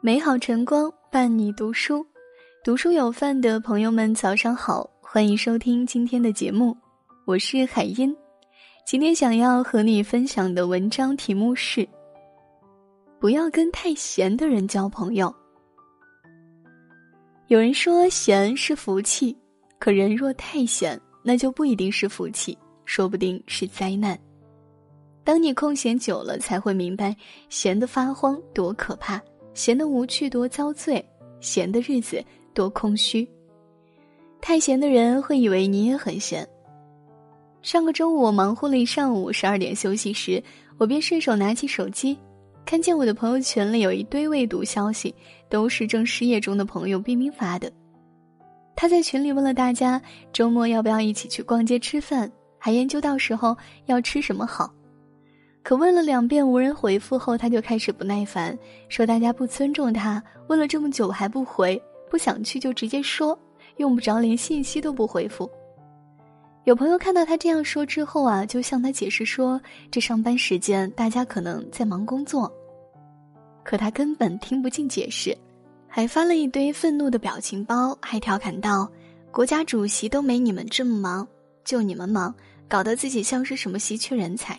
美好晨光伴你读书，读书有范的朋友们早上好，欢迎收听今天的节目，我是海音。今天想要和你分享的文章题目是：不要跟太闲的人交朋友。有人说闲是福气，可人若太闲，那就不一定是福气，说不定是灾难。当你空闲久了，才会明白闲得发慌多可怕。闲的无趣多遭罪，闲的日子多空虚。太闲的人会以为你也很闲。上个周五我忙活了一上午，十二点休息时，我便顺手拿起手机，看见我的朋友圈里有一堆未读消息，都是正失业中的朋友冰冰发的。他在群里问了大家周末要不要一起去逛街吃饭，还研究到时候要吃什么好。可问了两遍无人回复后，他就开始不耐烦，说大家不尊重他。问了这么久还不回，不想去就直接说，用不着连信息都不回复。有朋友看到他这样说之后啊，就向他解释说，这上班时间大家可能在忙工作。可他根本听不进解释，还发了一堆愤怒的表情包，还调侃道：“国家主席都没你们这么忙，就你们忙，搞得自己像是什么稀缺人才。”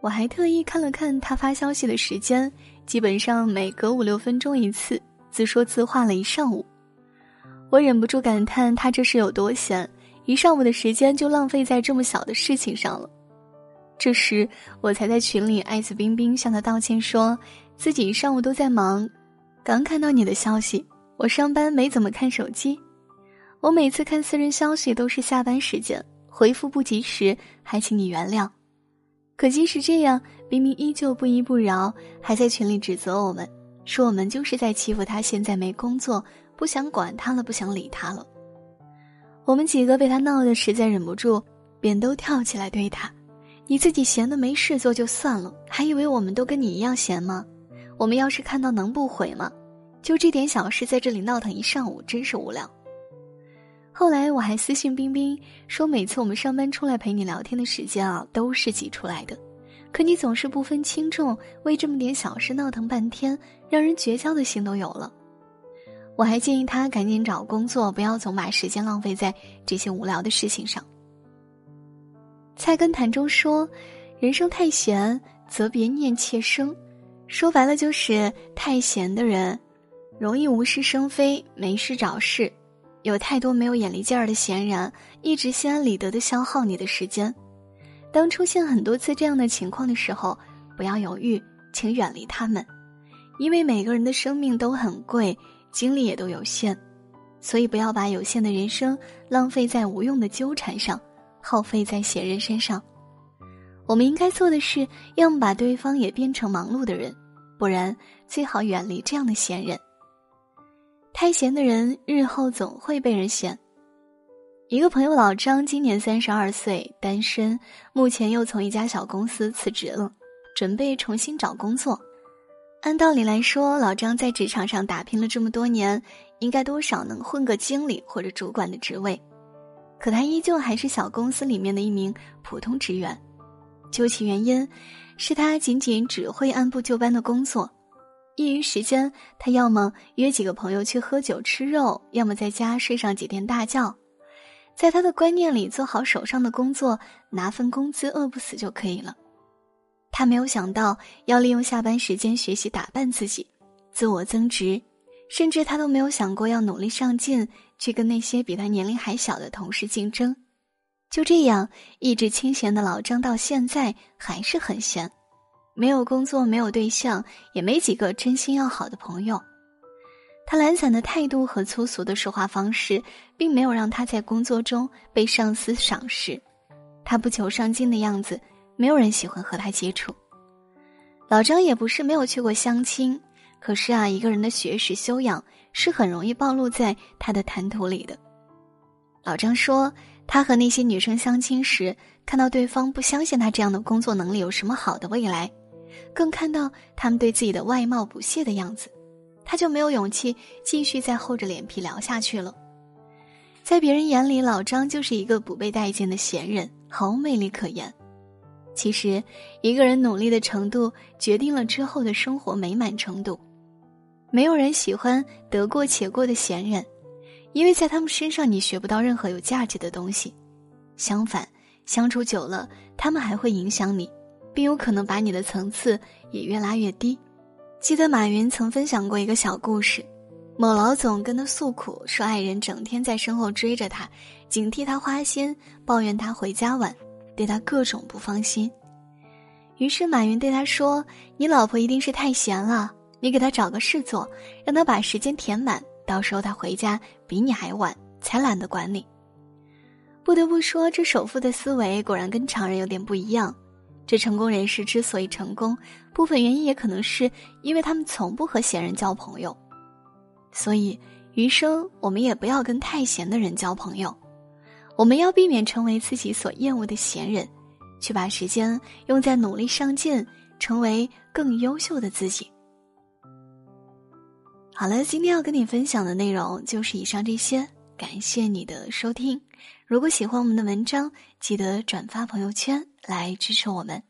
我还特意看了看他发消息的时间，基本上每隔五六分钟一次，自说自话了一上午。我忍不住感叹他这是有多闲，一上午的时间就浪费在这么小的事情上了。这时我才在群里艾特冰冰向他道歉，说自己一上午都在忙，刚看到你的消息，我上班没怎么看手机，我每次看私人消息都是下班时间，回复不及时，还请你原谅。可即使这样，明明依旧不依不饶，还在群里指责我们，说我们就是在欺负他。现在没工作，不想管他了，不想理他了。我们几个被他闹得实在忍不住，便都跳起来对他：“你自己闲的没事做就算了，还以为我们都跟你一样闲吗？我们要是看到能不回吗？就这点小事在这里闹腾一上午，真是无聊。”后来我还私信冰冰说，每次我们上班出来陪你聊天的时间啊，都是挤出来的，可你总是不分轻重，为这么点小事闹腾半天，让人绝交的心都有了。我还建议他赶紧找工作，不要总把时间浪费在这些无聊的事情上。菜根谭中说：“人生太闲，则别念妾生。”说白了就是太闲的人，容易无事生非，没事找事。有太多没有眼力劲儿的闲人，一直心安理得的消耗你的时间。当出现很多次这样的情况的时候，不要犹豫，请远离他们，因为每个人的生命都很贵，精力也都有限，所以不要把有限的人生浪费在无用的纠缠上，耗费在闲人身上。我们应该做的是，要么把对方也变成忙碌的人，不然最好远离这样的闲人。太闲的人，日后总会被人嫌。一个朋友老张今年三十二岁，单身，目前又从一家小公司辞职了，准备重新找工作。按道理来说，老张在职场上打拼了这么多年，应该多少能混个经理或者主管的职位，可他依旧还是小公司里面的一名普通职员。究其原因，是他仅仅只会按部就班的工作。业余时间，他要么约几个朋友去喝酒吃肉，要么在家睡上几天大觉。在他的观念里，做好手上的工作，拿份工资，饿不死就可以了。他没有想到要利用下班时间学习打扮自己，自我增值，甚至他都没有想过要努力上进，去跟那些比他年龄还小的同事竞争。就这样，意志清闲的老张到现在还是很闲。没有工作，没有对象，也没几个真心要好的朋友。他懒散的态度和粗俗的说话方式，并没有让他在工作中被上司赏识。他不求上进的样子，没有人喜欢和他接触。老张也不是没有去过相亲，可是啊，一个人的学识修养是很容易暴露在他的谈吐里的。老张说，他和那些女生相亲时，看到对方不相信他这样的工作能力有什么好的未来。更看到他们对自己的外貌不屑的样子，他就没有勇气继续再厚着脸皮聊下去了。在别人眼里，老张就是一个不被待见的闲人，毫无魅力可言。其实，一个人努力的程度决定了之后的生活美满程度。没有人喜欢得过且过的闲人，因为在他们身上你学不到任何有价值的东西。相反，相处久了，他们还会影响你，并有可能把你的层次也越拉越低。记得马云曾分享过一个小故事：某老总跟他诉苦，说爱人整天在身后追着他，警惕他花心，抱怨他回家晚，对他各种不放心。于是马云对他说：“你老婆一定是太闲了，你给她找个事做，让她把时间填满，到时候她回家比你还晚，才懒得管你。”不得不说，这首富的思维果然跟常人有点不一样。这成功人士之所以成功，部分原因也可能是因为他们从不和闲人交朋友。所以，余生我们也不要跟太闲的人交朋友，我们要避免成为自己所厌恶的闲人。去把时间用在努力上进，成为更优秀的自己。好了，今天要跟你分享的内容就是以上这些，感谢你的收听。如果喜欢我们的文章，记得转发朋友圈来支持我们。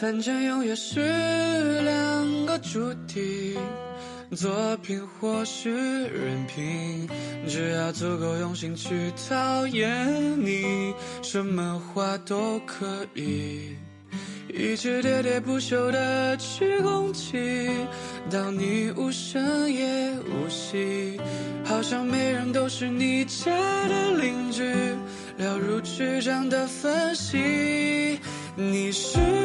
反正永远是两个主题。作品或是人品，只要足够用心去讨厌你，什么话都可以。一直喋喋不休的去攻击，到你无声也无息，好像每人都是你家的邻居，了如指掌的分析，你是。